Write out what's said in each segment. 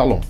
Shalom.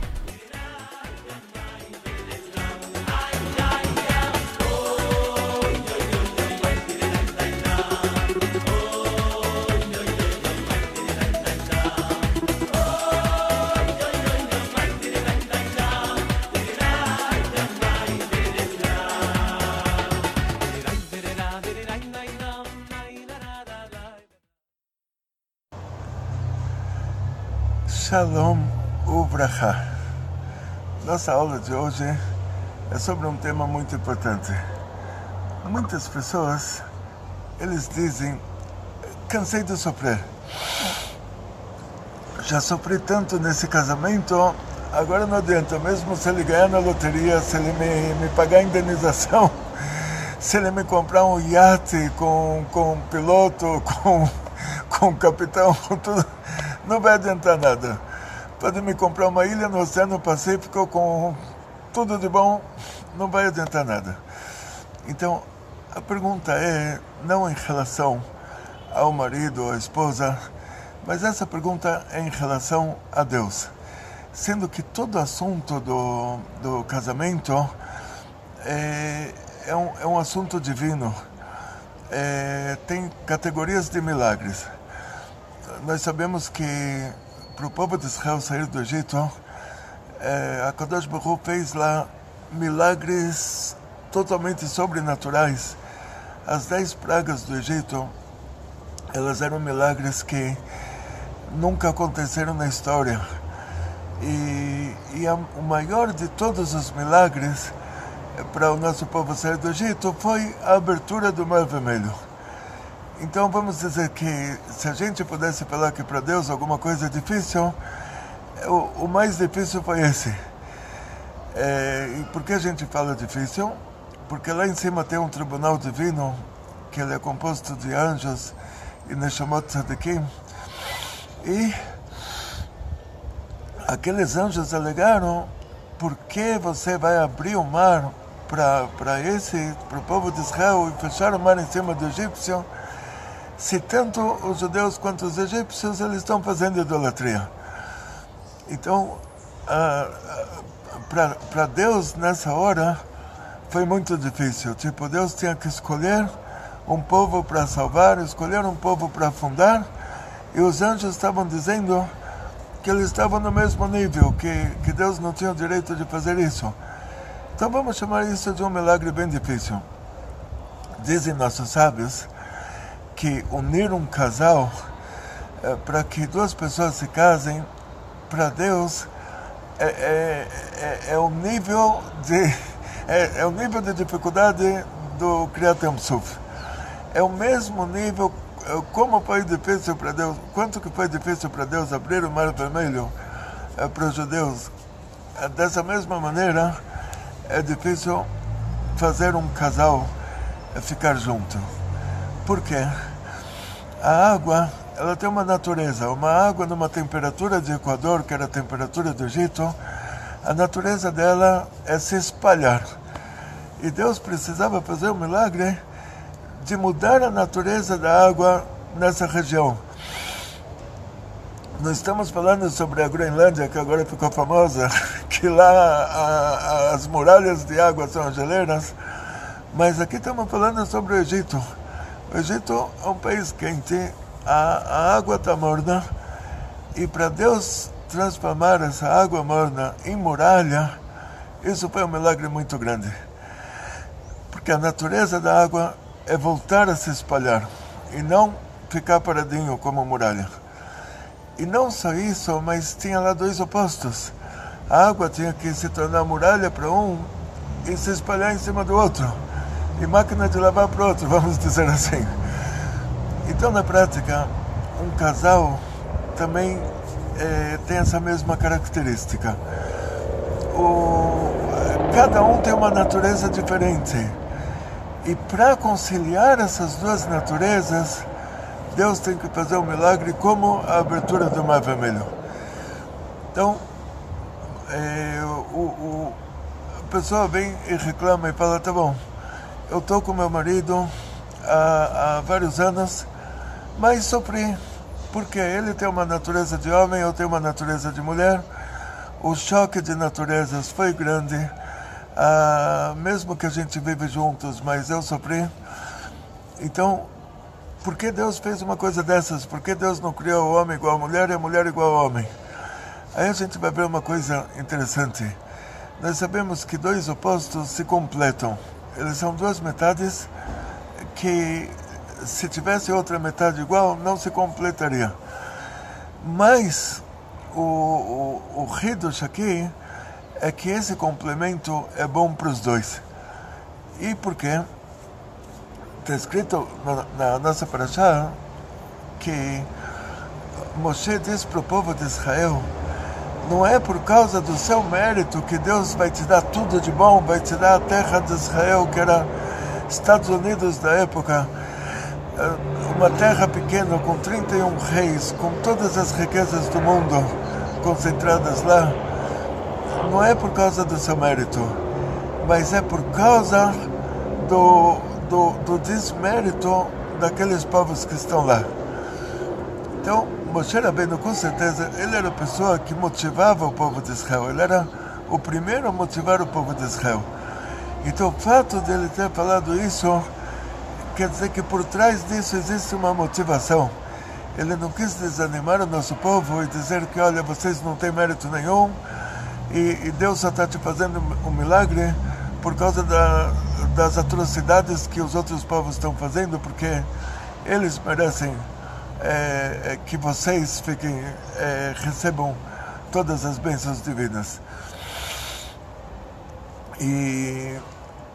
Shalom Ubraha. Nossa aula de hoje é sobre um tema muito importante. Muitas pessoas, eles dizem, cansei de sofrer. Já sofri tanto nesse casamento, agora não adianta, mesmo se ele ganhar na loteria, se ele me, me pagar a indenização, se ele me comprar um iate com, com um piloto, com, com um capitão, com tudo não vai adiantar nada. Pode me comprar uma ilha no Oceano Pacífico com tudo de bom, não vai adiantar nada. Então, a pergunta é não em relação ao marido ou à esposa, mas essa pergunta é em relação a Deus. Sendo que todo assunto do, do casamento é, é, um, é um assunto divino, é, tem categorias de milagres nós sabemos que para o povo de Israel sair do Egito, é, a Kadosh Baruch fez lá milagres totalmente sobrenaturais. As dez pragas do Egito, elas eram milagres que nunca aconteceram na história. E, e a, o maior de todos os milagres para o nosso povo sair do Egito foi a abertura do Mar Vermelho. Então vamos dizer que se a gente pudesse falar que para Deus alguma coisa é difícil, o, o mais difícil foi esse. É, e por que a gente fala difícil? Porque lá em cima tem um tribunal divino, que ele é composto de anjos e Neshamot Tzadikim. E aqueles anjos alegaram por que você vai abrir o mar para esse, para o povo de Israel e fechar o mar em cima do egípcio se tanto os judeus quanto os egípcios eles estão fazendo idolatria. Então, ah, para Deus nessa hora foi muito difícil. Tipo, Deus tinha que escolher um povo para salvar, escolher um povo para fundar, e os anjos estavam dizendo que eles estavam no mesmo nível, que, que Deus não tinha o direito de fazer isso. Então vamos chamar isso de um milagre bem difícil. Dizem nossos sábios que unir um casal é, para que duas pessoas se casem, para Deus é, é, é, é, o nível de é, é, o nível de dificuldade do Kriyatem Suf. É o mesmo nível é, como foi difícil para Deus, quanto que foi difícil para Deus abrir o Mar Vermelho é, para os judeus. Dessa mesma maneira, é difícil fazer um casal ficar junto. Por quê? A água, ela tem uma natureza. Uma água numa temperatura de Equador, que era a temperatura do Egito, a natureza dela é se espalhar. E Deus precisava fazer um milagre de mudar a natureza da água nessa região. Nós estamos falando sobre a Groenlândia, que agora ficou famosa, que lá a, as muralhas de água são as geleiras, mas aqui estamos falando sobre o Egito. O Egito é um país quente, a, a água está morna, e para Deus transformar essa água morna em muralha, isso foi um milagre muito grande. Porque a natureza da água é voltar a se espalhar e não ficar paradinho como muralha. E não só isso, mas tinha lá dois opostos. A água tinha que se tornar muralha para um e se espalhar em cima do outro. E máquina de lavar para outro, vamos dizer assim. Então, na prática, um casal também é, tem essa mesma característica. O, cada um tem uma natureza diferente. E para conciliar essas duas naturezas, Deus tem que fazer um milagre como a abertura do Mar Vermelho. Então, é, o, o, a pessoa vem e reclama e fala: tá bom, eu estou com meu marido há, há vários anos, mas sofri, porque ele tem uma natureza de homem, eu tenho uma natureza de mulher. O choque de naturezas foi grande, ah, mesmo que a gente vive juntos, mas eu sofri. Então, por que Deus fez uma coisa dessas? Por que Deus não criou o homem igual a mulher e a mulher igual ao homem? Aí a gente vai ver uma coisa interessante. Nós sabemos que dois opostos se completam. Eles são duas metades que, se tivesse outra metade igual, não se completaria. Mas o, o, o aqui é que esse complemento é bom para os dois. E por quê? está escrito na, na nossa paraxá que Moshe diz para o povo de Israel não é por causa do seu mérito que Deus vai te dar tudo de bom, vai te dar a terra de Israel, que era Estados Unidos da época, eh, uma terra pequena com 31 reis, com todas as riquezas do mundo concentradas lá. Não é por causa do seu mérito, mas é por causa do do, do desmérito daqueles povos que estão lá. Então, Moshe Rabbeinu, com certeza, ele era a pessoa que motivava o povo de Israel. Ele era o primeiro a motivar o povo de Israel. Então, o fato de ele ter falado isso quer dizer que por trás disso existe uma motivação. Ele não quis desanimar o nosso povo e dizer que, olha, vocês não têm mérito nenhum e, e Deus só está te fazendo um milagre por causa da, das atrocidades que os outros povos estão fazendo, porque eles merecem é, que vocês fiquem, é, recebam todas as bênçãos divinas. E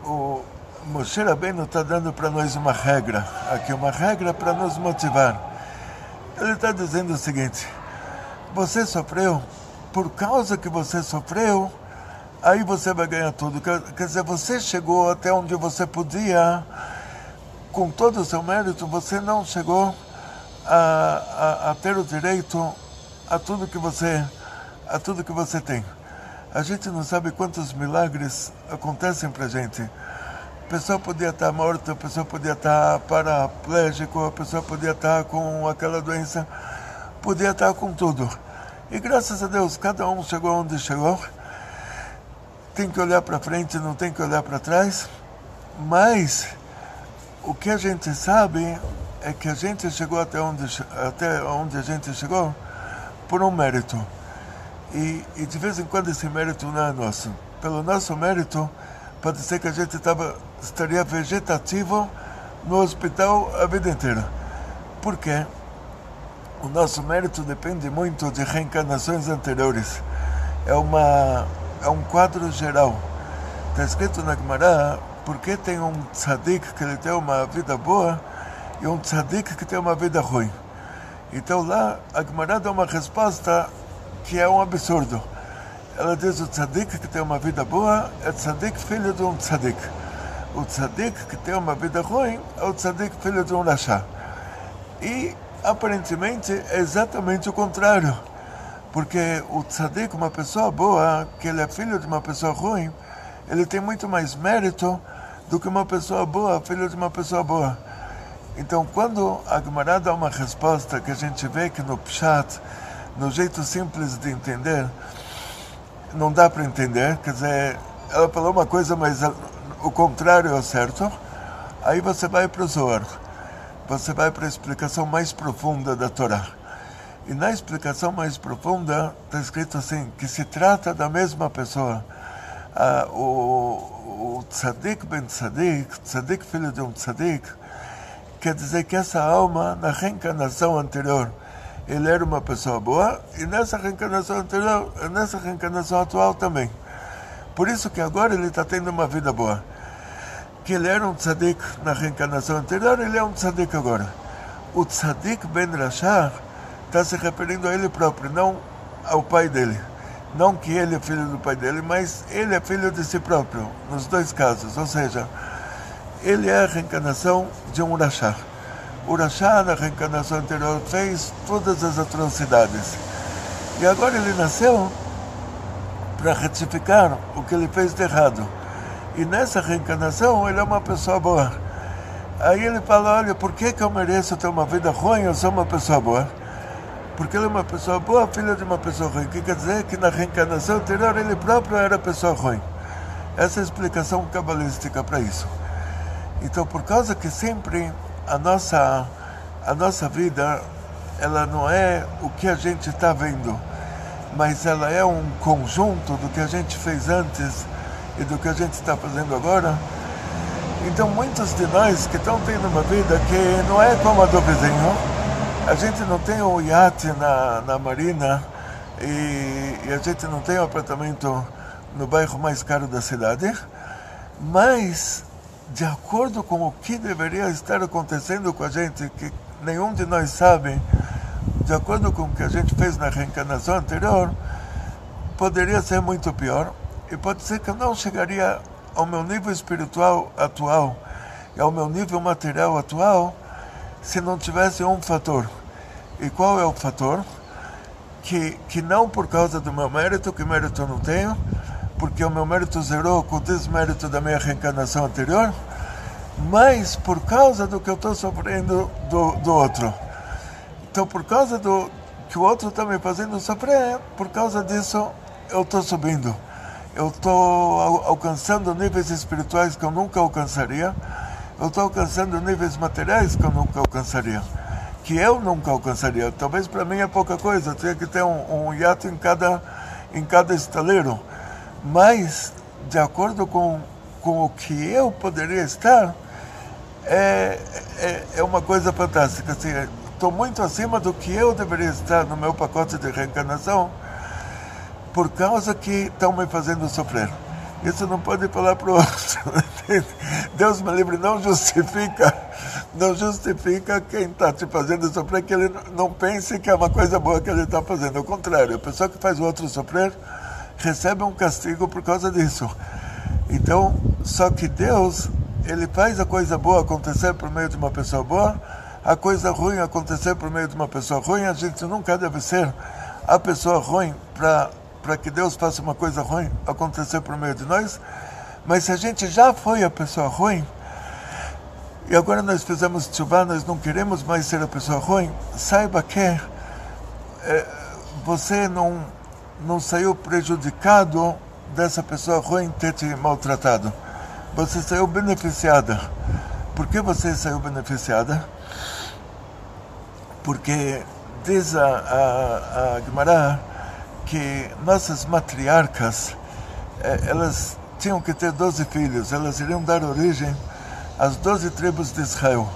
o Moshe Rabbeinu está dando para nós uma regra, aqui uma regra para nos motivar. Ele está dizendo o seguinte: você sofreu, por causa que você sofreu, aí você vai ganhar tudo. Quer dizer, você chegou até onde você podia, com todo o seu mérito, você não chegou a, a, a ter o direito a tudo que você a tudo que você tem. A gente não sabe quantos milagres acontecem para gente. A pessoa podia estar morta, a pessoa podia estar paraplégico, a pessoa podia estar com aquela doença, podia estar com tudo. E graças a Deus, cada um chegou onde chegou tem que olhar para frente, não tem que olhar para trás, mas o que a gente sabe é que a gente chegou até onde, até onde a gente chegou por um mérito. E, e de vez em quando esse mérito não é nosso. Pelo nosso mérito, pode ser que a gente tava, estaria vegetativo no hospital a vida inteira. Por quê? O nosso mérito depende muito de reencarnações anteriores. É uma é um quadro geral. Está escrito na Gemara porque tem um tzadik que ele tem uma vida boa e um tzadik que tem uma vida ruim. Então lá a Gemara dá uma resposta que é um absurdo. Ela diz o tzadik que tem uma vida boa é tzadik filho de um tzadik. O tzadik que tem uma vida ruim é o tzadik filho de um rachá. E aparentemente é exatamente o contrário. Porque o tzadik, uma pessoa boa, que ele é filho de uma pessoa ruim, ele tem muito mais mérito do que uma pessoa boa, filho de uma pessoa boa. Então, quando a Gemara dá uma resposta que a gente vê que no Pshat, no jeito simples de entender, não dá para entender, quer dizer, ela falou uma coisa, mas o contrário é certo. Aí você vai para o Zohar, você vai para a explicação mais profunda da Torá. E na explicação mais profunda está escrito assim, que se trata da mesma pessoa. Ah, o, o tzadik ben tzadik, tzadik filho de um tzadik, quer dizer que essa alma, na reencarnação anterior, ele era uma pessoa boa, e nessa reencarnação anterior, nessa reencarnação atual também. Por isso que agora ele está tendo uma vida boa. Que ele era um tzadik na reencarnação anterior, ele é um tzadik agora. O tzadik ben Rashar está se referindo a ele próprio, não ao pai dele. Não que ele é filho do pai dele, mas ele é filho de si próprio, nos dois casos. Ou seja, ele é a reencarnação de um. O Rashar, na reencarnação anterior, fez todas as atrocidades. E agora ele nasceu para retificar o que ele fez de errado. E nessa reencarnação ele é uma pessoa boa. Aí ele fala, olha, por que, que eu mereço ter uma vida ruim? Eu sou uma pessoa boa. Porque ele é uma pessoa boa, filho de uma pessoa ruim. Que quer dizer que na reencarnação anterior ele próprio era pessoa ruim. Essa é a explicação cabalística para isso. Então, por causa que sempre a nossa, a nossa vida, ela não é o que a gente está vendo mas ela é um conjunto do que a gente fez antes e do que a gente está fazendo agora. Então, muitos de nós que estão tendo uma vida que não é como a do vizinho, a gente não tem um iate na, na marina e, e a gente não tem um apartamento no bairro mais caro da cidade, mas de acordo com o que deveria estar acontecendo com a gente, que nenhum de nós sabe, de acordo com o que a gente fez na reencarnação anterior, poderia ser muito pior e pode ser que eu não chegaria ao meu nível espiritual atual e ao meu nível material atual se não tivesse um fator. E qual é o fator? Que, que não por causa do meu mérito, que mérito eu não tenho, porque o meu mérito zerou com o desmérito da minha reencarnação anterior, mas por causa do que eu estou sofrendo do, do outro. Então, por causa do que o outro está me fazendo sofrer, por causa disso eu estou subindo. Eu estou alcançando níveis espirituais que eu nunca alcançaria. Eu estou alcançando níveis materiais que eu nunca alcançaria. Que eu nunca alcançaria. Talvez para mim é pouca coisa. Eu tinha que ter um, um hiato em cada, em cada estaleiro. Mas, de acordo com, com o que eu poderia estar, é, é, é uma coisa fantástica. Assim, estou muito acima do que eu deveria estar no meu pacote de reencarnação por causa que estão me fazendo sofrer. Isso não pode falar para o outro. Deus me livre, não justifica, não justifica quem está te fazendo sofrer que ele não pense que é uma coisa boa que ele está fazendo. Ao contrário, a pessoa que faz o outro sofrer recebe um castigo por causa disso. Então, só que Deus, ele faz a coisa boa acontecer por meio de uma pessoa boa a coisa ruim acontecer por meio de uma pessoa ruim, a gente nunca deve ser a pessoa ruim para que Deus faça uma coisa ruim acontecer por meio de nós. Mas se a gente já foi a pessoa ruim, e agora nós fizemos chuva, nós não queremos mais ser a pessoa ruim, saiba que é, você não, não saiu prejudicado dessa pessoa ruim ter te maltratado. Você saiu beneficiada. Por que você saiu beneficiada? porque diz a, a, a Gemara que nossas matriarcas, eh, elas tinham que ter 12 filhos, elas iriam dar origem às 12 tribos de Israel.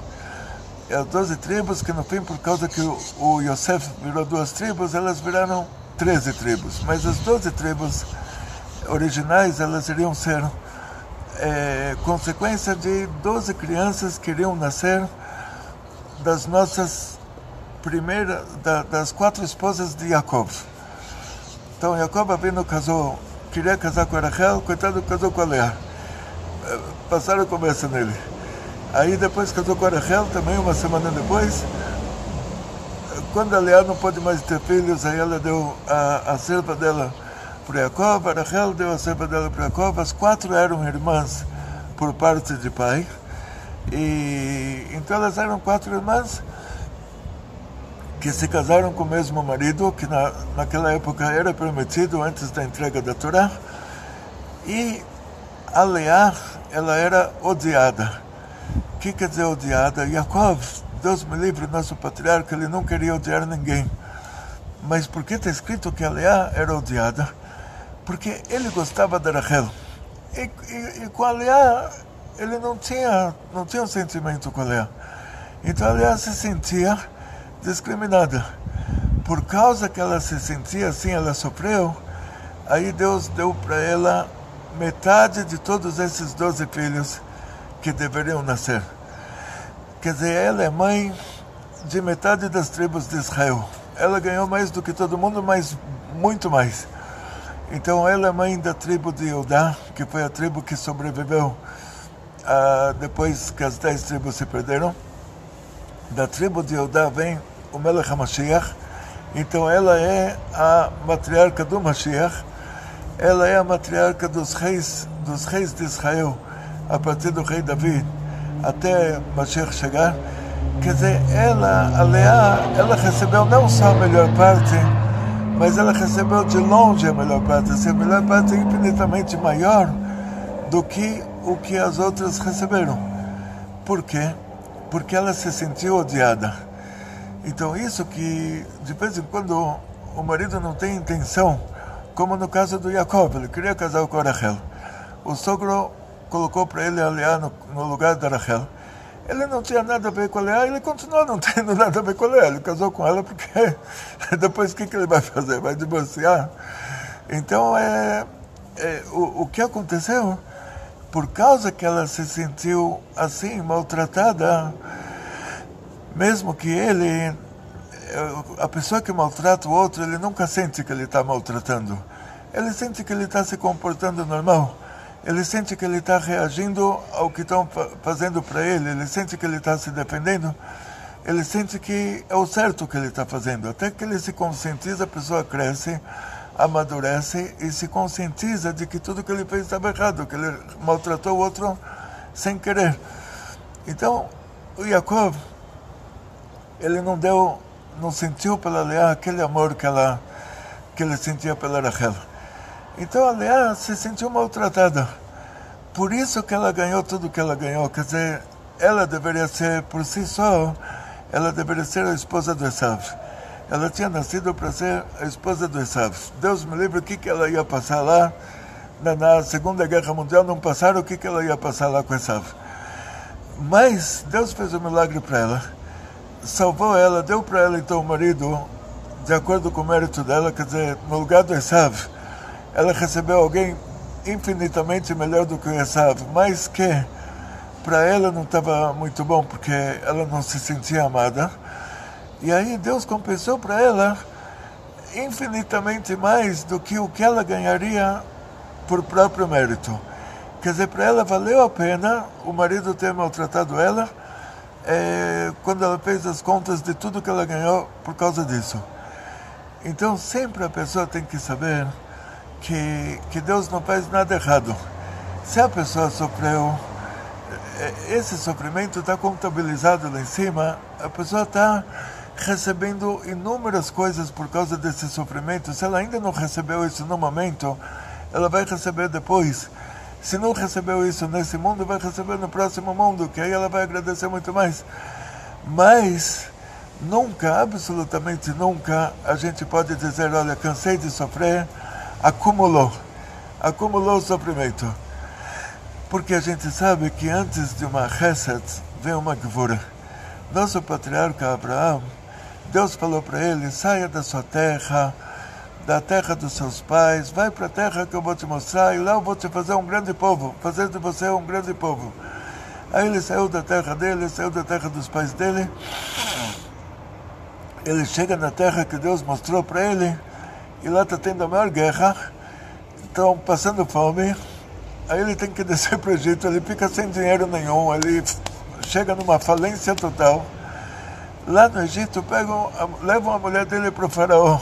As 12 tribos que no fim, por causa que o, o Yosef virou duas tribos, elas viraram 13 tribos. Mas as 12 tribos originais, elas iriam ser é, consequência de 12 crianças que iriam nascer das nossas primeira da, das quatro esposas de Jacob. Então Jacob Abino casou, queria casar com Rachel, coitado casou com a. Eh, passaram a conversa nele. Aí depois casou com Rachel, também uma semana depois. Quando a Lea não pôde mais ter filhos, aí ela deu a, a serva dela para Jacob, a Rachel deu a serva dela para Jacob, as quatro eram irmãs por parte de pai. E então elas eram quatro irmãs que se casaram com o mesmo marido, que na, naquela época era permitido antes da entrega da Torá, e a Leá, ela era odiada. O que quer dizer odiada? Yaakov, Deus me livre, nosso patriarca, ele não queria odiar ninguém. Mas por que está escrito que a Leá era odiada? Porque ele gostava da Rachel. E, e, e, com a Leá, ele não tinha, não tinha um sentimento com a Leá. Então a Leá se sentia discriminada. Por causa que ela se sentia assim, ela sofreu, aí Deus deu para ela metade de todos esses doze filhos que deveriam nascer. Quer dizer, ela é mãe de metade das tribos de Israel. Ela ganhou mais do que todo mundo, mas muito mais. Então, ela é mãe da tribo de Eudá, que foi a tribo que sobreviveu ah, depois que as dez tribos se perderam. Da tribo de Eudá vem o Melech HaMashiach. Então, ela é a matriarca do Mashiach ela é a matriarca dos reis, dos reis de Israel, a partir do rei Davi até Mashiach chegar. Quer dizer, ela, a Leá, ela recebeu não só a melhor parte, mas ela recebeu de longe a melhor parte. Assim, a melhor parte é infinitamente maior do que o que as outras receberam. Por quê? Porque ela se sentiu odiada. Então, isso que de vez em quando o marido não tem intenção como no caso do Jacob, ele queria casar com Rachel. O sogro colocou para ele a Leá no, no, lugar da Rachel. Ele não tinha nada a ver com a Leá, ele continuou não tendo nada a ver com a Leá. Ele casou com ela porque depois o que, que ele vai fazer? Vai divorciar? Então, é, é o, o que aconteceu, por causa que ela se sentiu assim, maltratada, mesmo que ele a pessoa que maltrata o outro, ele nunca sente que ele está maltratando. Ele sente que ele está se comportando normal. Ele sente que ele está reagindo ao que estão fazendo para ele. Ele sente que ele está se defendendo. Ele sente que é o certo que ele está fazendo. Até que ele se conscientiza, a pessoa cresce, amadurece e se conscientiza de que tudo que ele fez estava errado, que ele maltratou o outro sem querer. Então, o Jacob, ele não deu não sentiu pela Leá aquele amor que ela que ele sentia pela Rachel. Então a Leá se sentiu maltratada. Por isso que ela ganhou tudo que ela ganhou. Quer dizer, ela deveria ser, por si só, ela deveria ser a esposa do Esav. Ela tinha nascido para ser a esposa do Esav. Deus me livre o que, que ela ia passar lá. Na, na Segunda Guerra Mundial não passaram o que, que ela ia passar lá com Esav. Mas Deus fez um milagre para ela salvou ela, deu para ela então o marido, de acordo com o mérito dela, quer dizer, no lugar do Esav, ela recebeu alguém infinitamente melhor do que o Esav, mas que para ela não estava muito bom, porque ela não se sentia amada. E aí Deus compensou para ela infinitamente mais do que o que ela ganharia por próprio mérito. Quer dizer, para ela valeu a pena o marido ter maltratado ela, é, quando ela fez as contas de tudo que ela ganhou por causa disso. Então sempre a pessoa tem que saber que, que Deus não faz nada errado. Se a pessoa sofreu, é, esse sofrimento está contabilizado lá em cima, a pessoa está recebendo inúmeras coisas por causa desse sofrimento. Se ela ainda não recebeu isso no momento, ela vai receber depois. Se não recebeu isso nesse mundo, vai receber no próximo mundo, que aí ela vai agradecer muito mais. Mas nunca, absolutamente nunca, a gente pode dizer: olha, cansei de sofrer, acumulou. Acumulou o sofrimento. Porque a gente sabe que antes de uma Chesed vem uma Gvura. Nosso patriarca Abraão, Deus falou para ele: saia da sua terra da terra dos seus pais, vai para a terra que eu vou te mostrar, e lá eu vou te fazer um grande povo, fazer de você um grande povo. Aí ele saiu da terra dele, saiu da terra dos pais dele. Ele chega na terra que Deus mostrou para ele, e lá está tendo a maior guerra, estão passando fome. Aí ele tem que descer para o Egito, ele fica sem dinheiro nenhum, ele chega numa falência total. Lá no Egito, pegam, levam a mulher dele para o faraó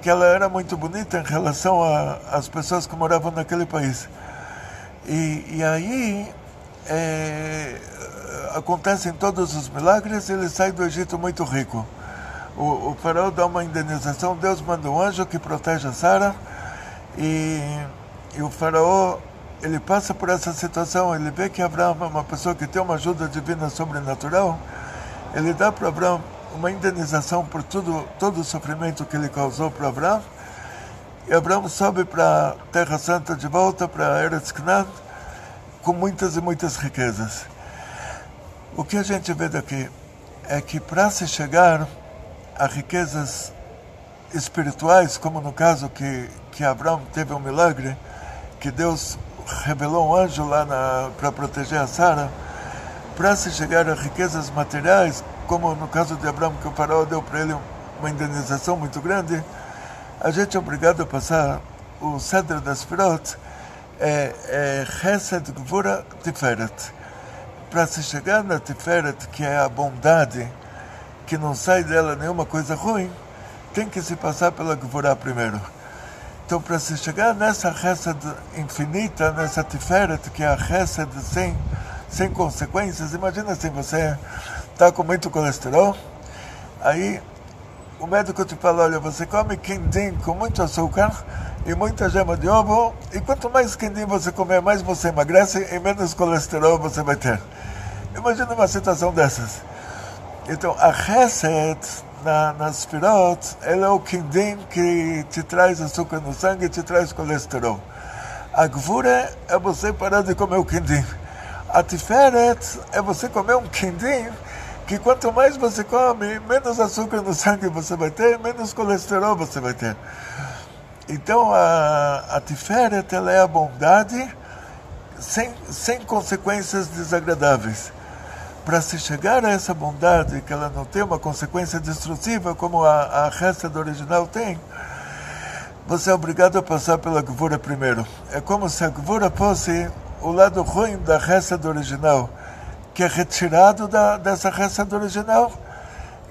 que ela era muito bonita em relação às pessoas que moravam naquele país. E, e aí é, acontecem todos os milagres ele sai do Egito muito rico. O, o faraó dá uma indenização, Deus manda um anjo que protege a Sara e, e o faraó ele passa por essa situação, ele vê que Abraão é uma pessoa que tem uma ajuda divina sobrenatural, ele dá para Abraão uma indenização por tudo, todo o sofrimento que ele causou para Abraão, e Abraão sobe para a Terra Santa de volta, para Eretz Canaan, com muitas e muitas riquezas. O que a gente vê daqui é que para se chegar a riquezas espirituais, como no caso que, que Abraão teve um milagre, que Deus revelou um anjo lá para proteger a Sara, para se chegar a riquezas materiais, como no caso de Abraão, que o faraó deu para ele uma indenização muito grande, a gente é obrigado a passar o Cedro das Firot, é, é Gvura Tiferet. Para se chegar na Tiferet, que é a bondade, que não sai dela nenhuma coisa ruim, tem que se passar pela Gvura primeiro. Então, para se chegar nessa Hesed infinita, nessa Tiferet, que é a Hesed sem, sem consequências, imagina se você está com muito colesterol, aí o médico te fala, olha, você come quindim com muito açúcar e muita gema de ovo, e quanto mais quindim você comer, mais você emagrece e menos colesterol você vai ter. Imagina uma situação dessas. Então, a Hesed na, nas pirot, ele é o quindim que te traz açúcar no sangue e te traz colesterol. A gvura é você parar de comer o quindim. A tiferet é você comer um quindim que quanto mais você come, menos açúcar no sangue você vai ter, menos colesterol você vai ter. Então a, a tiferet ela é a bondade sem, sem consequências desagradáveis para se chegar a essa bondade, que ela não tem uma consequência destrutiva como a, a resta do original tem, você é obrigado a passar pela Gvura primeiro. É como se a Gvura fosse o lado ruim da resta do original, que é retirado da, dessa resta do original,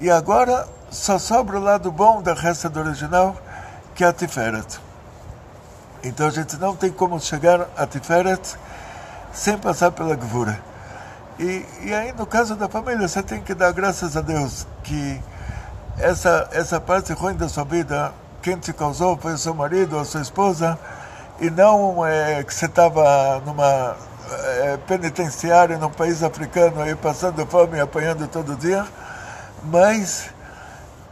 e agora só sobra o lado bom da resta do original, que é a Tiferet. Então a gente não tem como chegar a Tiferet sem passar pela Gvura. E, e aí, no caso da família, você tem que dar graças a Deus que essa, essa parte ruim da sua vida, quem te causou foi o seu marido ou sua esposa, e não é, que você estava numa é, penitenciária num país africano aí passando fome e apanhando todo dia, mas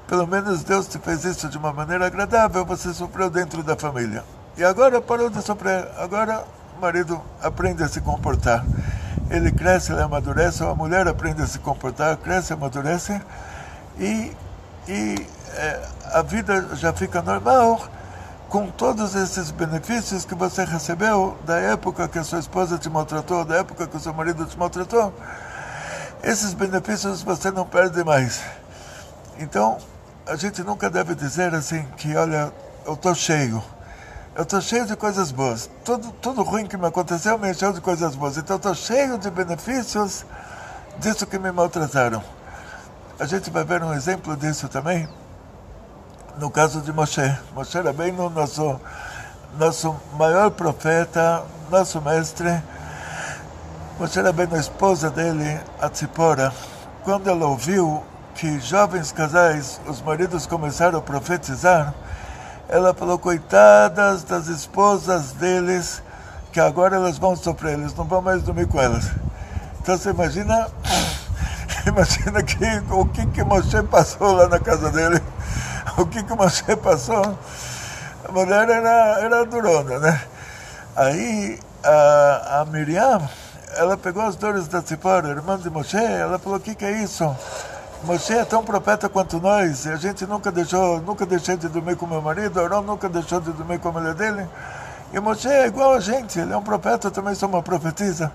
pelo menos Deus te fez isso de uma maneira agradável, você sofreu dentro da família. E agora parou de sofrer, agora o marido aprende a se comportar ele cresce, ele amadurece, a mulher aprende a se comportar, cresce, amadurece, e, e é, a vida já fica normal com todos esses benefícios que você recebeu da época que a sua esposa te maltratou, da época que o seu marido te maltratou. Esses benefícios você não perde mais. Então, a gente nunca deve dizer assim que, olha, eu estou cheio eu estou cheio de coisas boas. Tudo, tudo ruim que me aconteceu me encheu de coisas boas. Então estou cheio de benefícios disso que me maltrataram. A gente vai ver um exemplo disso também no caso de Moshe. Moshe era bem no nosso, nosso maior profeta, nosso mestre. Moshe era bem a esposa dele, a Tzipora. Quando ela ouviu que jovens casais, os maridos começaram a profetizar, ela falou, coitadas das esposas deles, que agora elas vão sofrer, eles não vão mais dormir com elas. Então você imagina, imagina que, o que que Moshe passou lá na casa dele, o que que Moshe passou. A mulher era, era durona, né? Aí a, a Miriam, ela pegou as dores da Tzipora, irmã de Moshe, ela falou, o que que é isso? Moshe é tão profeta quanto nós, e a gente nunca deixou, nunca deixei de dormir com meu marido, Arão nunca deixou de dormir com a mulher dele. E Moshe é igual a gente, ele é um profeta, eu também sou uma profetisa.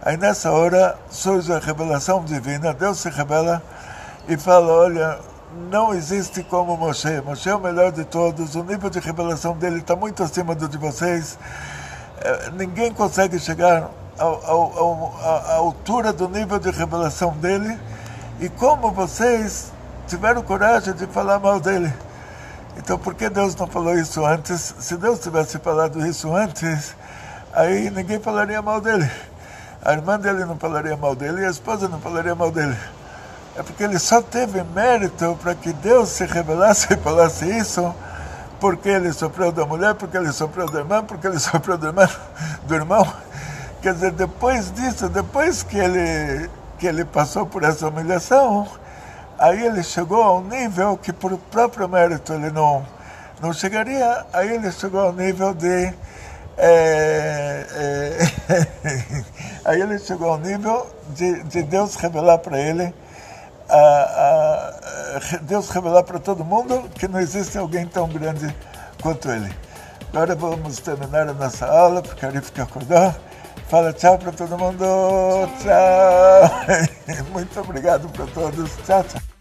Aí nessa hora surge a revelação divina, Deus se revela e fala, olha, não existe como Moshe, Moshe é o melhor de todos, o nível de revelação dele está muito acima do de vocês, é, ninguém consegue chegar à altura do nível de revelação dele, e como vocês tiveram coragem de falar mal dele. Então, por que Deus não falou isso antes? Se Deus tivesse falado isso antes, aí ninguém falaria mal dele. A irmã dele não falaria mal dele a esposa não falaria mal dele. É porque ele só teve mérito para que Deus se revelasse e falasse isso porque ele sofreu da mulher, porque ele sofreu do irmão, porque ele sofreu do irmão, do irmão. Quer dizer, depois disso, depois que ele, que ele passou por essa humilhação, aí ele chegou a um nível que por próprio mérito ele não, não chegaria, aí ele chegou ao nível de. É, é, aí ele chegou ao nível de, de Deus revelar para ele, a, a, Deus revelar para todo mundo que não existe alguém tão grande quanto ele. Agora vamos terminar a nossa aula, porque a Arif acordou. Fala tchau para todo mundo. Tchau. Muito obrigado para todos. Tchau, tchau.